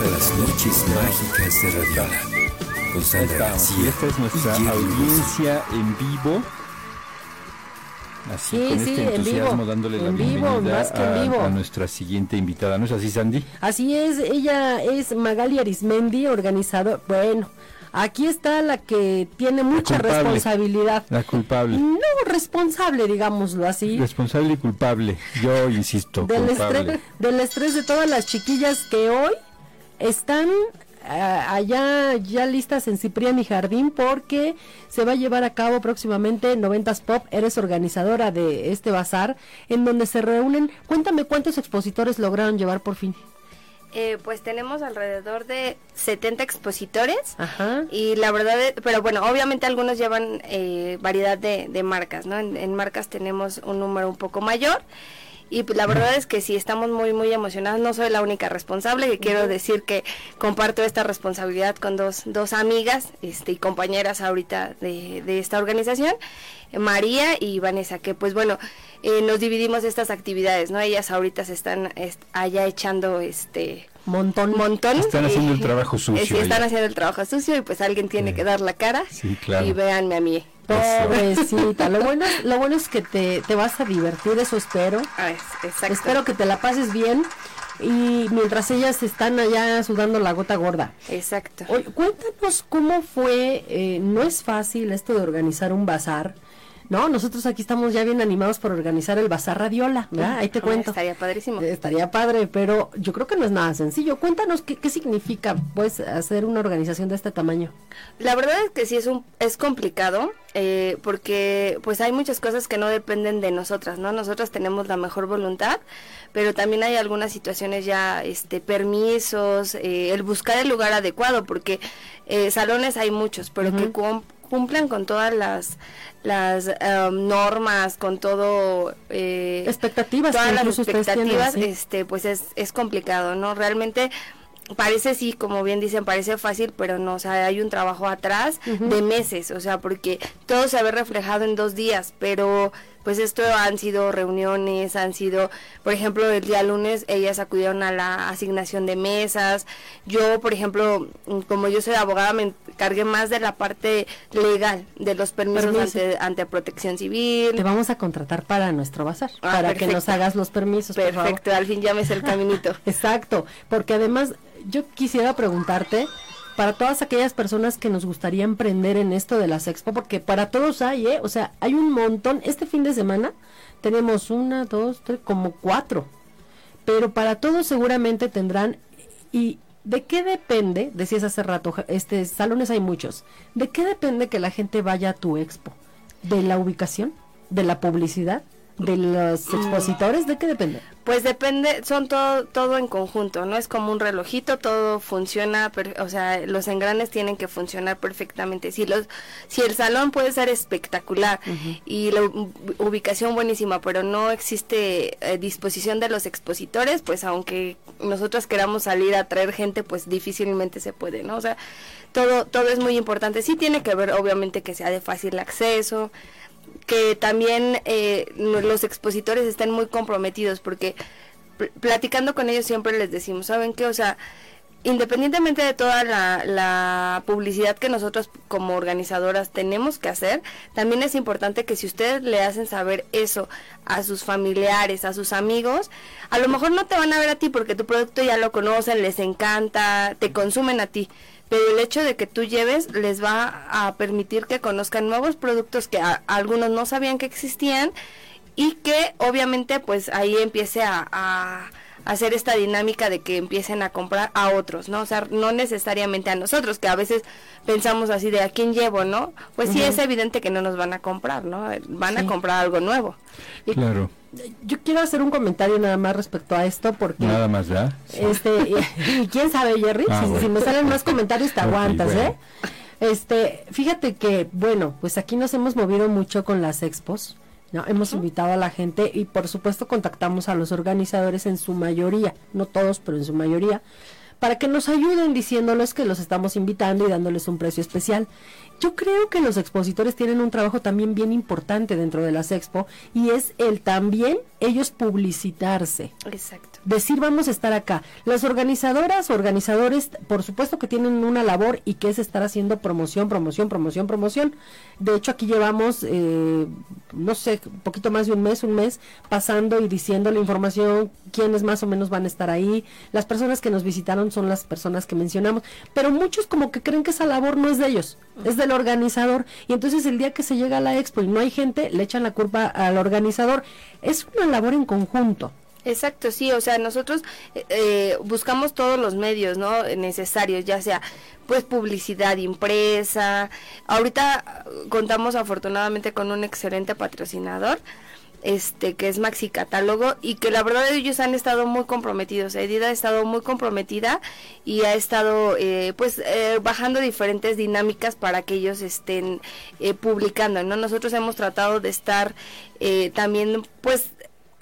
Bienvenidos a las noches mágicas de Radiola. Con Sandra García. Esta es nuestra y audiencia en vivo. Así, Sí, con sí, este en entusiasmo vivo, dándole la en vivo, bienvenida más que en a, vivo. a nuestra siguiente invitada. ¿No es así, Sandy? Así es, ella es Magali Arismendi, organizador. Bueno, aquí está la que tiene mucha culpable. responsabilidad. La culpable. No responsable, digámoslo así. Responsable y culpable. Yo insisto, Del culpable. estrés, del estrés de todas las chiquillas que hoy están ah, allá ya listas en Ciprián y Jardín porque se va a llevar a cabo próximamente 90s Pop. Eres organizadora de este bazar en donde se reúnen. Cuéntame cuántos expositores lograron llevar por fin. Eh, pues tenemos alrededor de 70 expositores. Ajá. Y la verdad, es- pero bueno, obviamente algunos llevan eh, variedad de, de marcas, ¿no? En, en marcas tenemos un número un poco mayor. Y pues, la verdad es que sí, estamos muy, muy emocionados. No soy la única responsable, que quiero decir que comparto esta responsabilidad con dos, dos amigas este, y compañeras ahorita de, de esta organización, María y Vanessa, que pues bueno, eh, nos dividimos estas actividades, ¿no? Ellas ahorita se están est- allá echando este Montón. montón. Están haciendo el trabajo sucio sí, están allá. haciendo el trabajo sucio y pues alguien tiene Sí. que dar la cara. Sí, claro. Y véanme a mí. Pobrecita. Lo bueno, es- lo bueno es que te, te vas a divertir, eso espero. Ah, es- exacto. Espero que te la pases bien. Y mientras ellas están allá sudando la gota gorda. Exacto. Oye, cuéntanos cómo fue, eh, no es fácil esto de organizar un bazar, ¿no? Nosotros aquí estamos ya bien animados por organizar el bazar Radiola, ¿verdad? Ahí te Ah, cuento. Estaría padrísimo. Eh, Estaría padre, pero yo creo que no es nada sencillo. Cuéntanos qué, qué significa, pues, hacer una organización de este tamaño. La verdad es que sí es un es complicado eh, porque pues hay muchas cosas que no dependen de nosotras, ¿no? Nosotras tenemos la mejor voluntad, pero también hay algunas situaciones ya, este, permisos, eh, el buscar el lugar adecuado, porque eh, salones hay muchos, pero que cum- cumplan con todas las las em, normas, con todo eh, Expectativas todas las tienen, expectativas, sí. este, pues es, es complicado, ¿no? Realmente parece sí, como bien dicen, parece fácil, pero no, o sea, hay un trabajo atrás de meses, o sea, porque todo se ve reflejado en dos días, pero pues esto han sido reuniones, han sido, por ejemplo, el día lunes ellas acudieron a la asignación de mesas, yo, por ejemplo, mm, como yo soy abogada, me encargué más de la parte legal, de los permisos Permiso. ante, ante protección civil. Te vamos a contratar para nuestro bazar, Ah, para que nos hagas los permisos. por favor. Perfecto, al fin llames el caminito. Exacto, porque además yo quisiera preguntarte para todas aquellas personas que nos gustaría emprender en esto de las expo, porque para todos hay, ¿eh? O sea, hay un montón. Este fin de semana tenemos una, dos, tres, como cuatro. Pero para todos seguramente tendrán. ¿Y de qué depende? Decías hace rato, este salones hay muchos. ¿De qué depende que la gente vaya a tu expo? ¿De la ubicación? ¿De la publicidad? ¿De los Mm. expositores? ¿De qué depende? Pues depende, son todo todo en conjunto, no es como un relojito, todo funciona, per- o sea, los engranes tienen que funcionar perfectamente. Si los si el salón puede ser espectacular y la ubicación buenísima, pero no existe eh, disposición de los expositores, pues aunque nosotros queramos salir a traer gente, pues difícilmente se puede, ¿no? O sea, todo todo es muy importante. Sí tiene que ver obviamente que sea de fácil acceso, que también eh, los expositores estén muy comprometidos porque pl- platicando con ellos siempre les decimos, ¿saben qué? O sea, independientemente de toda la, publicidad que nosotros como organizadoras tenemos que hacer, también es importante que si ustedes le hacen saber eso a sus familiares, a sus amigos, a lo mejor no te van a ver a ti porque tu producto ya lo conocen, les encanta, te consumen a ti. Pero el hecho de que tú lleves les va a permitir que conozcan nuevos productos que a- algunos no sabían que existían y que obviamente pues ahí empiece a hacer esta dinámica de que empiecen a comprar a otros, ¿no? O sea, no necesariamente a nosotros, que a veces pensamos así de a quién llevo, ¿no? Pues sí es evidente que no nos van a comprar, ¿no? Van Sí. a comprar algo nuevo. Y- Claro. Yo quiero hacer un comentario nada más respecto a esto porque Nada más, ¿verdad? este y, y quién sabe Jerry Ah, si, bueno. si me salen más comentarios te aguantas bueno. eh este fíjate que bueno pues aquí nos hemos movido mucho con las expos ¿no? hemos invitado a la gente y por supuesto contactamos a los organizadores en su mayoría no todos pero en su mayoría para que nos ayuden diciéndoles que los estamos invitando y dándoles un precio especial. Yo creo que los expositores tienen un trabajo también bien importante dentro de las expo y es el también ellos publicitarse. Exacto. Decir vamos a estar acá. Las organizadoras, organizadores, por supuesto que tienen una labor y que es estar haciendo promoción, promoción, promoción, promoción. De hecho aquí llevamos, eh, no sé, un poquito más de un mes, un mes, pasando y diciendo la información, quiénes más o menos van a estar ahí. Las personas que nos visitaron son las personas que mencionamos, pero muchos como que creen que esa labor no es de ellos, es del organizador. Y entonces el día que se llega a la expo y no hay gente, le echan la culpa al organizador. Es una labor en conjunto. Exacto, sí, o sea, nosotros eh, eh, buscamos todos los medios, ¿no? Necesarios, ya sea, pues, publicidad impresa. Ahorita eh, contamos afortunadamente con un excelente patrocinador, este, que es Maxi Catálogo, y que la verdad ellos han estado muy comprometidos. Edida ha estado muy comprometida y ha estado, eh, pues, eh, bajando diferentes dinámicas para que ellos estén eh, publicando, ¿no? Nosotros hemos tratado de estar eh, también, pues,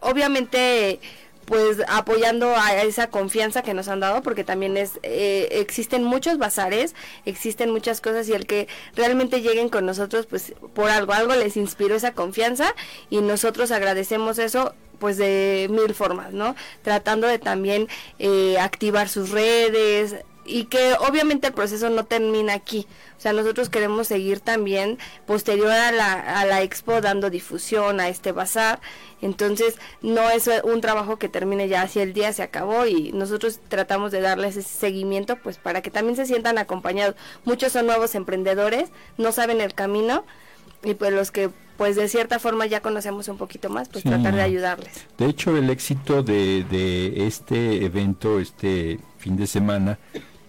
obviamente pues apoyando a esa confianza que nos han dado porque también es eh, existen muchos bazares existen muchas cosas y el que realmente lleguen con nosotros pues por algo algo les inspiró esa confianza y nosotros agradecemos eso pues de mil formas no tratando de también eh, activar sus redes y que obviamente el proceso no termina aquí. O sea, nosotros queremos seguir también posterior a la, a la expo dando difusión a este bazar. Entonces, no es un trabajo que termine ya así el día se acabó y nosotros tratamos de darles ese seguimiento pues para que también se sientan acompañados. Muchos son nuevos emprendedores, no saben el camino y pues los que pues de cierta forma ya conocemos un poquito más, pues Sí. tratar de ayudarles. De hecho, el éxito de, de este evento, este fin de semana,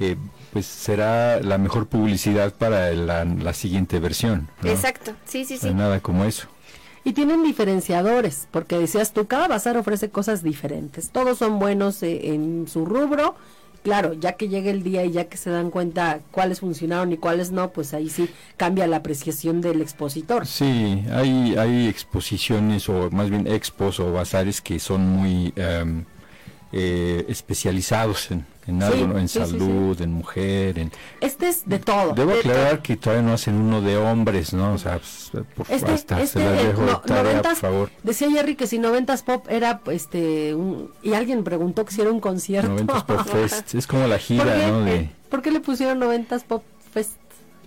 eh, pues será la mejor publicidad para la, la siguiente versión. ¿no? Exacto, sí, sí, No hay sí. Nada como eso. Y tienen diferenciadores, porque decías tú, cada bazar ofrece cosas diferentes. Todos son buenos eh, en su rubro. Claro, ya que llega el día y ya que se dan cuenta cuáles funcionaron y cuáles no, pues ahí sí cambia la apreciación del expositor. Sí, hay, hay exposiciones o más bien expos o bazares que son muy em, eh, especializados en, en algo, Sí, ¿no? en sí, sí, salud, en mujer, en... Este es de todo. Debo de aclarar que todavía no hacen uno de hombres, ¿no? O sea, pues, por, Este, hasta este, se las eh, dejo de tarea, por noventas, favor. decía Jerry que si noventas pop era este un, y alguien preguntó que si era un concierto. 90 Pop Fest, es como la ¿Por gira, qué? ¿no? De, ¿Por qué le pusieron noventas pop fest?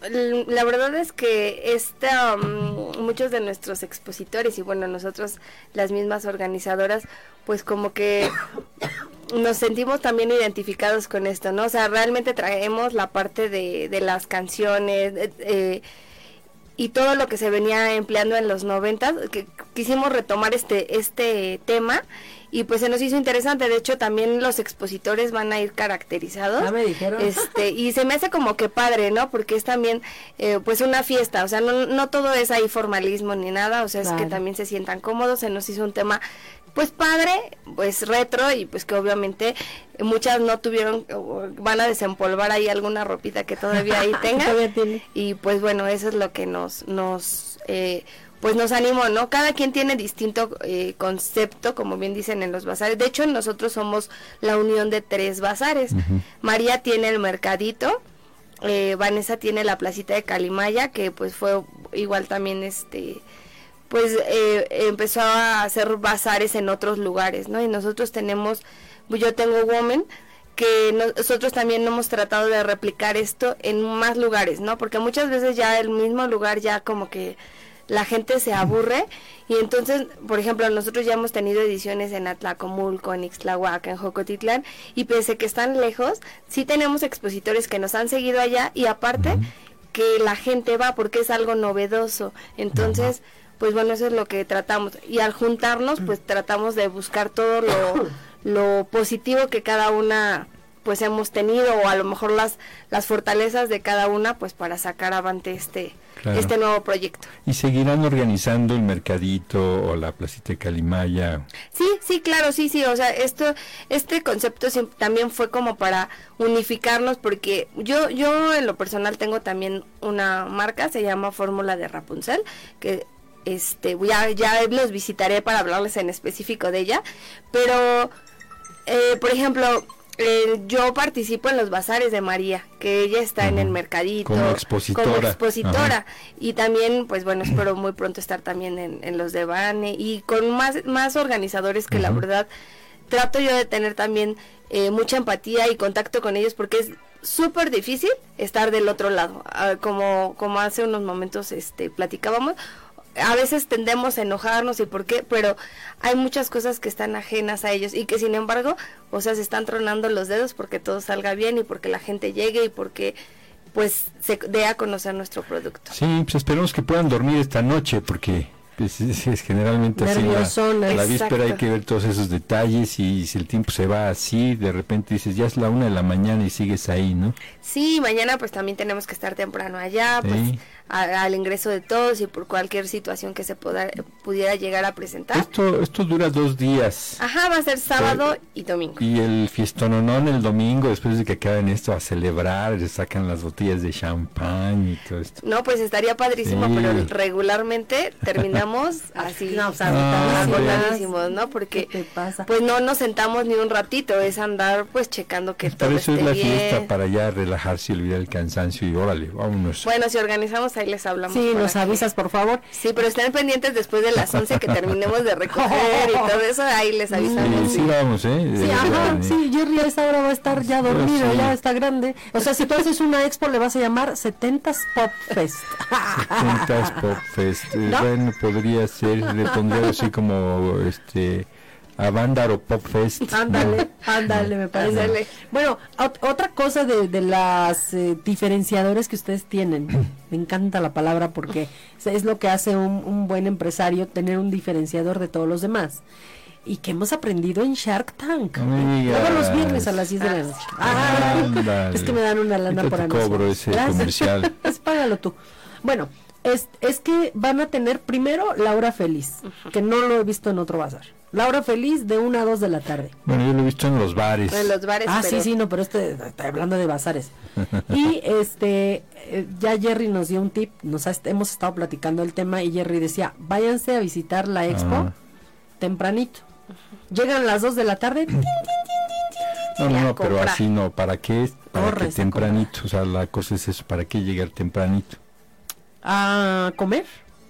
La verdad es que esta, mm, muchos de nuestros expositores y bueno, nosotros las mismas organizadoras, pues como que nos sentimos también identificados con esto, ¿no? O sea, realmente traemos la parte de, de las canciones y todo lo que se venía empleando en los noventas, que quisimos retomar este, este tema y pues se nos hizo interesante, de hecho también los expositores van a ir caracterizados. Ya me dijeron. Este, y se me hace como que padre, ¿no? Porque es también, eh, pues, una fiesta, o sea, no, no todo es ahí formalismo ni nada, o sea, es que también se sientan cómodos, se nos hizo un tema, pues, padre, pues, retro, y pues que obviamente muchas no tuvieron, van a desempolvar ahí alguna ropita que todavía ahí tengan, Todavía tiene. y pues, bueno, eso es lo que nos, nos, eh, pues nos animó, ¿no? Cada quien tiene distinto eh, concepto, como bien dicen en los bazares. De hecho, nosotros somos la unión de tres bazares. María tiene el mercadito, eh, Vanessa tiene la placita de Calimaya, que pues fue igual también este pues eh, empezó a hacer bazares en otros lugares, ¿no? Y nosotros tenemos, yo tengo Woman, que no- nosotros también hemos tratado de replicar esto en más lugares, ¿no? Porque muchas veces ya el mismo lugar ya como que la gente se aburre y entonces, por ejemplo, nosotros ya hemos tenido ediciones en Atlacomulco, en Ixtlahuaca, en Jocotitlán y pese que están lejos, sí tenemos expositores que nos han seguido allá y aparte que la gente va porque es algo novedoso. Entonces, pues bueno, eso es lo que tratamos. Y al juntarnos, pues tratamos de buscar todo lo, lo positivo que cada una pues hemos tenido o a lo mejor las las fortalezas de cada una pues para sacar avante este Claro. este nuevo proyecto. ¿Y seguirán organizando el mercadito o la placita de Calimaya? Sí, sí, claro, sí, sí, o sea, esto, este concepto también fue como para unificarnos porque yo, yo en lo personal tengo también una marca, se llama Fórmula de Rapunzel, que este, ya, ya los visitaré para hablarles en específico de ella, pero, eh, por ejemplo, Eh, yo participo en los bazares de María, que ella está en el mercadito Como expositora. como expositora. y también pues bueno espero muy pronto estar también en, en los de Bane y con más más organizadores que la verdad trato yo de tener también eh, mucha empatía y contacto con ellos porque es súper difícil estar del otro lado Ah, como como hace unos momentos este platicábamos a veces tendemos a enojarnos y por qué, pero hay muchas cosas que están ajenas a ellos y que sin embargo, o sea, se están tronando los dedos porque todo salga bien y porque la gente llegue y porque pues se dé a conocer nuestro producto. Sí, pues esperemos que puedan dormir esta noche porque pues, es, es generalmente así. la-. La, víspera hay que ver todos esos detalles y si el tiempo se va así, de repente dices, ya es la una de la mañana y sigues ahí, ¿no? Sí, mañana pues también tenemos que estar temprano allá, pues. A- al ingreso de todos y por cualquier situación que se poda- pudiera llegar a presentar. Esto, esto dura dos días. Ajá, va a ser sábado y domingo. Y el fiestononón el domingo, después de que acaben esto, a celebrar, le sacan las botellas de champán y todo esto. No, pues estaría padrísimo, Sí. pero regularmente terminamos así. No, pues, Ah, agotadísimas. agotadísimos, ¿no? Porque ¿Qué te pasa? pues no nos sentamos ni un ratito, es andar pues checando que Por todo eso es la bien. fiesta, para ya relajarse y olvidar el cansancio y órale, vámonos. Bueno, si organizamos ahí les hablamos. Sí, nos avisas, por favor. Sí, pero estén pendientes después de las 11 que terminemos de recoger y todo eso, ahí les avisamos. Sí, sí vamos, ¿eh? Sí, ajá, sí, Jerry a esa hora va a estar ya dormido, sí. ya está grande. O sea, si tú haces una expo, le vas a llamar 70s Pop Fest. 70s Pop Fest. Eh, ¿No? Bueno, podría ser, le pondría así como este Avándaro Pop Fest. Ándale, ándale, me parece. Ándale. Bueno, ot- otra cosa de, de las eh, diferenciadores que ustedes tienen, me encanta la palabra porque es- lo que hace un, un buen empresario, tener un diferenciador de todos los demás. Y que hemos aprendido en Shark Tank. Todos los viernes a las 10 de la noche. Ah, es que me dan una lana por anunciar. cobro ese Gracias. comercial. Es págalo tú. Bueno, es, es que van a tener primero la hora feliz, que no lo he visto en otro bazar. La hora feliz de 1 a 2 de la tarde. Bueno, yo lo he visto en los bares. En los bares, Ah, pero sí, sí, no, pero este, estoy hablando de bazares. Y este, eh, ya Jerry nos dio un tip, nos ha- hemos estado platicando el tema y Jerry decía, váyanse a visitar la expo Ah. tempranito. Llegan las 2 de la tarde, tin, tin, tin, No, no, no, pero así no. ¿Para qué? Para que Corres a tempranito. O sea, la cosa es eso. ¿Para qué llegar tempranito? A comer.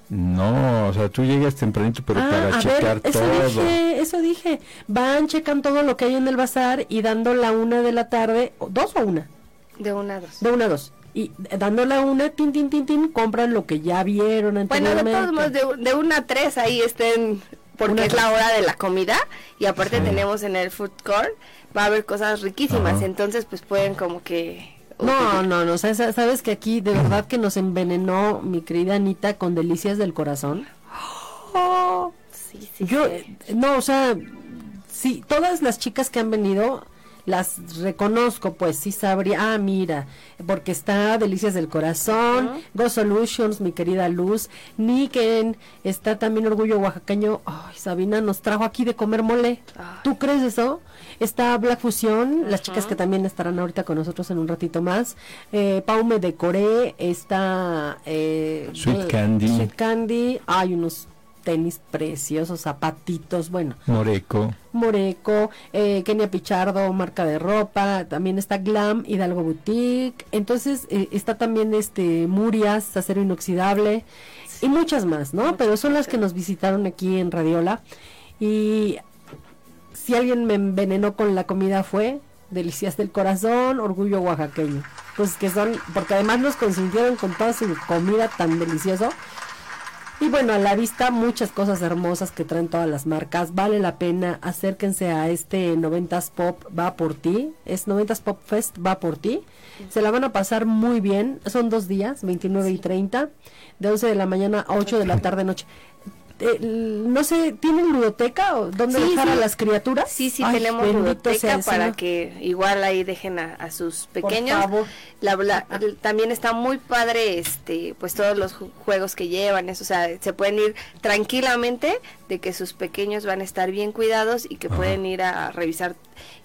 No, o sea, tú llegas tempranito, pero Ah, para a checar ver, eso todo. dije, eso dije. Van, checan todo lo que hay en el bazar y dando la una de la tarde, o dos o una, de una a dos. de una a dos. Y dando la una, tin, tin, tin, tin, compran lo que ya vieron Bueno, de todos modos, de, de una a tres ahí estén, porque Una es la hora de la comida y aparte Sí. tenemos en el food court, va a haber cosas riquísimas, Ajá. entonces pues pueden como que... No, no, no, sa- sa- sabes que aquí de verdad que nos envenenó mi querida Anita con delicias del corazón. Sí, sí, Yo, sí. eh, no, o sea, sí, todas las chicas que han venido las reconozco, pues sí sabría, ah, mira, porque está Delicias del Corazón, Go Solutions, mi querida Luz, Niken, está también Orgullo Oaxaqueño, ay, Sabina nos trajo aquí de comer mole, Ah. ¿tú crees eso? Está Black Fusion, las chicas que también estarán ahorita con nosotros en un ratito más, eh, Paume de Coré, está eh, Sweet eh, Candy. Sweet Candy, hay unos tenis preciosos, zapatitos, bueno, Moreco. Moreco, eh, Kenia Pichardo, marca de ropa, también está Glam, Hidalgo Boutique, entonces eh, está también este Murias, acero inoxidable y muchas más, ¿no? Pero son las que nos visitaron aquí en Radiola y si alguien me envenenó con la comida fue Delicias del Corazón, Orgullo Oaxaqueño. Pues que son, porque además nos consintieron con toda su comida tan delicioso. Y bueno, a la vista muchas cosas hermosas que traen todas las marcas. Vale la pena, acérquense a este 90s Pop va por ti. Es 90s Pop Fest va por ti. Se la van a pasar muy bien. Son dos días, 29 y 30, de 11 de la mañana a 8 de la tarde noche. Eh, no sé, ¿tienen ludoteca o dónde Sí, dejar a las criaturas? Sí, sí, Ay, tenemos el para Señor. que igual ahí dejen a, a sus pequeños. favor. La, también está muy padre, este, pues todos los ju- juegos que llevan, eso, o sea, se pueden ir tranquilamente de que sus pequeños van a estar bien cuidados y que Ajá. pueden ir a revisar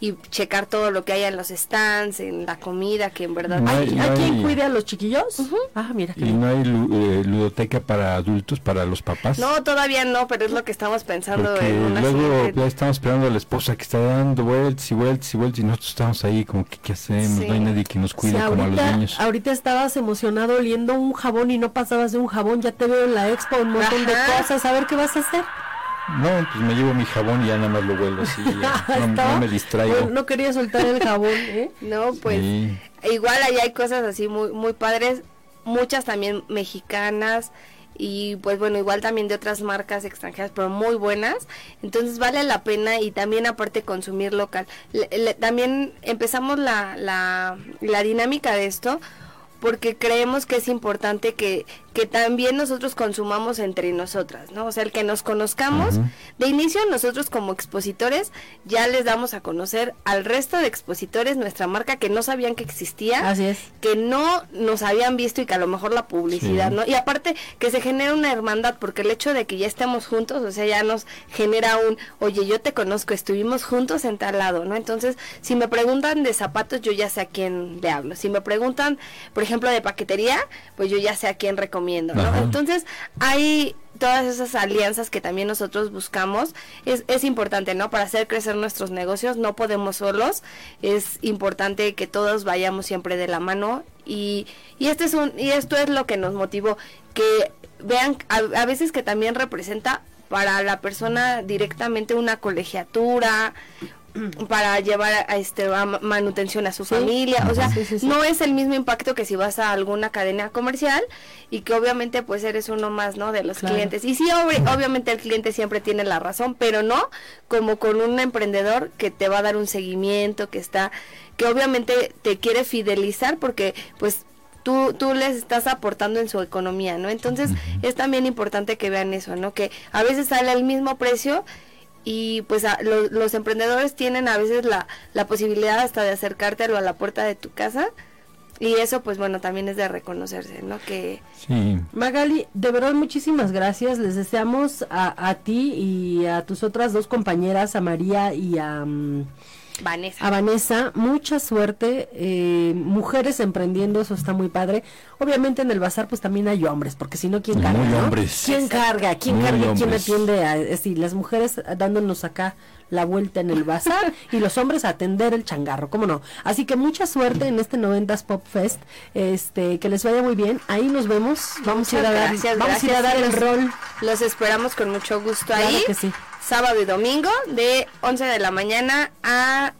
y checar todo lo que hay en los stands, en la comida, que en verdad... No hay- ¿Hay, no hay quien hay- cuide a los chiquillos? Ah, mira. ¿Y bien. no hay eh, ludoteca para adultos, para los papás? No, todavía no, pero es lo que estamos pensando Porque en una luego ya estamos esperando a la esposa que está dando vueltas y vueltas y vueltas y nosotros estamos ahí como que qué hacemos, Sí. no hay nadie que nos cuide Sí, como a los ahorita, niños. ahorita estabas emocionado oliendo un jabón y no pasabas de un jabón, ya te veo en la expo, un montón de Ajá. cosas, a ver qué vas a hacer. No, pues me llevo mi jabón y ya nada más lo vuelo así, ya, no, no me distraigo. No, no quería soltar el jabón, ¿eh? No, pues Sí. igual ahí hay cosas así muy muy padres, muchas también mexicanas y pues bueno, igual también de otras marcas extranjeras, pero muy buenas. Entonces vale la pena y también aparte consumir local. Le- también empezamos la, la dinámica de esto porque creemos que es importante que, que también nosotros consumamos entre nosotras, ¿no? O sea, el que nos conozcamos, de inicio nosotros como expositores ya les damos a conocer al resto de expositores nuestra marca que no sabían que existía, Así es. que no nos habían visto y que a lo mejor la publicidad, Sí. ¿no? Y aparte que se genera una hermandad porque el hecho de que ya estemos juntos, o sea, ya nos genera un, oye, yo te conozco, estuvimos juntos en tal lado, ¿no? Entonces, si me preguntan de zapatos, yo ya sé a quién le hablo. Si me preguntan, por ejemplo, de paquetería, pues yo ya sé a quién recomiendo, ¿no? Ajá. Entonces, hay todas esas alianzas que también nosotros buscamos. Es, es importante, ¿no? Para hacer crecer nuestros negocios, no podemos solos. Es importante que todos vayamos siempre de la mano. Y, y, este es un, y esto es lo que nos motivó. Que vean a, a veces que también representa para la persona directamente una colegiatura para llevar a, este a ma- manutención a su Sí. familia, o sea, Sí, sí, sí. no es el mismo impacto que si vas a alguna cadena comercial y que obviamente pues eres uno más, ¿no? De los Claro. clientes. Y sí, obvi- obviamente el cliente siempre tiene la razón, pero no como con un emprendedor que te va a dar un seguimiento, que está, que obviamente te quiere fidelizar porque pues tú, tú les estás aportando en su economía, ¿no? Entonces es también importante que vean eso, ¿no? Que a veces sale el mismo precio y pues a- lo- los emprendedores tienen a veces la, la posibilidad hasta de acercártelo a la puerta de tu casa y eso pues bueno también es de reconocerse, ¿no? Que Sí, Magali, de verdad muchísimas gracias. Les deseamos a, a ti y a tus otras dos compañeras, a María y a, mm, Vanessa. a Vanessa, mucha suerte. eh, mujeres emprendiendo, eso está muy padre. Obviamente en el bazar pues también hay hombres, porque si no, ¿quién Muy carga? no? hombres. ¿Quién carga? ¿Quién Muy carga? ¿Quién hombres. atiende? A, es decir, las mujeres dándonos acá la vuelta en el bazar y los hombres a atender el changarro, ¿cómo no? Así que mucha suerte en este 90s Pop Fest, este, que les vaya muy bien. Ahí nos vemos. Vamos a ir a dar, Gracias, vamos a ir a dar el rol. Los esperamos con mucho gusto Claro ahí. que sí. Sábado y domingo de 11 de la mañana a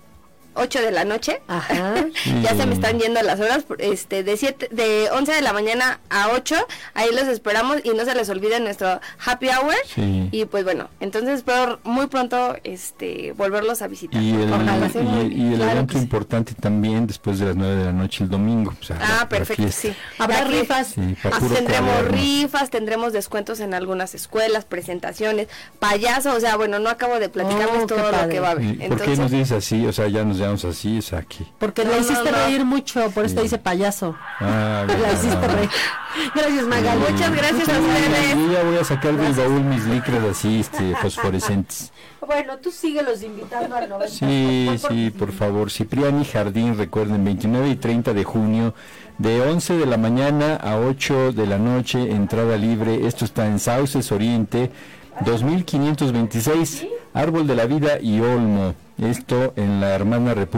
8 de la noche. Ajá. ya se me están yendo las horas, por- este de siete, de 11 de la mañana a 8, ahí los esperamos y no se les olvide nuestro happy hour. Sí. Y pues bueno, entonces espero muy pronto este volverlos a visitar. Y el, Ojalá muy- y, y el claro evento sí. importante también después de las 9 de la noche el domingo. o sea, la- Ah, la perfecto, fiesta. sí. Habrá rifas. Sí, Ah, tendremos cuaderno. rifas, tendremos descuentos en algunas escuelas, presentaciones, payaso, o sea, bueno, no acabo de platicarles Oh, qué todo lo que va a haber. ¿Por qué Entonces, nos dices así? O sea, ya nos llamamos así, o sea, que... Porque No, la no, hiciste no. reír mucho, por eso te Sí. dice payaso. Ah, La hiciste reír. Gracias, Magali. Muchas gracias a Sí, ustedes. Yo ya voy a sacar del baúl mis licras así, este, fosforescentes. Bueno, tú síguelos invitando al 90. Sí, sí, por favor. Cipriani Jardín, recuerden, 29 y 30 de junio, de 11 de la mañana a 8 de la noche, entrada libre. Esto está en Sauces Oriente, 2526, Árbol de la Vida y Olmo. Esto en la hermana República.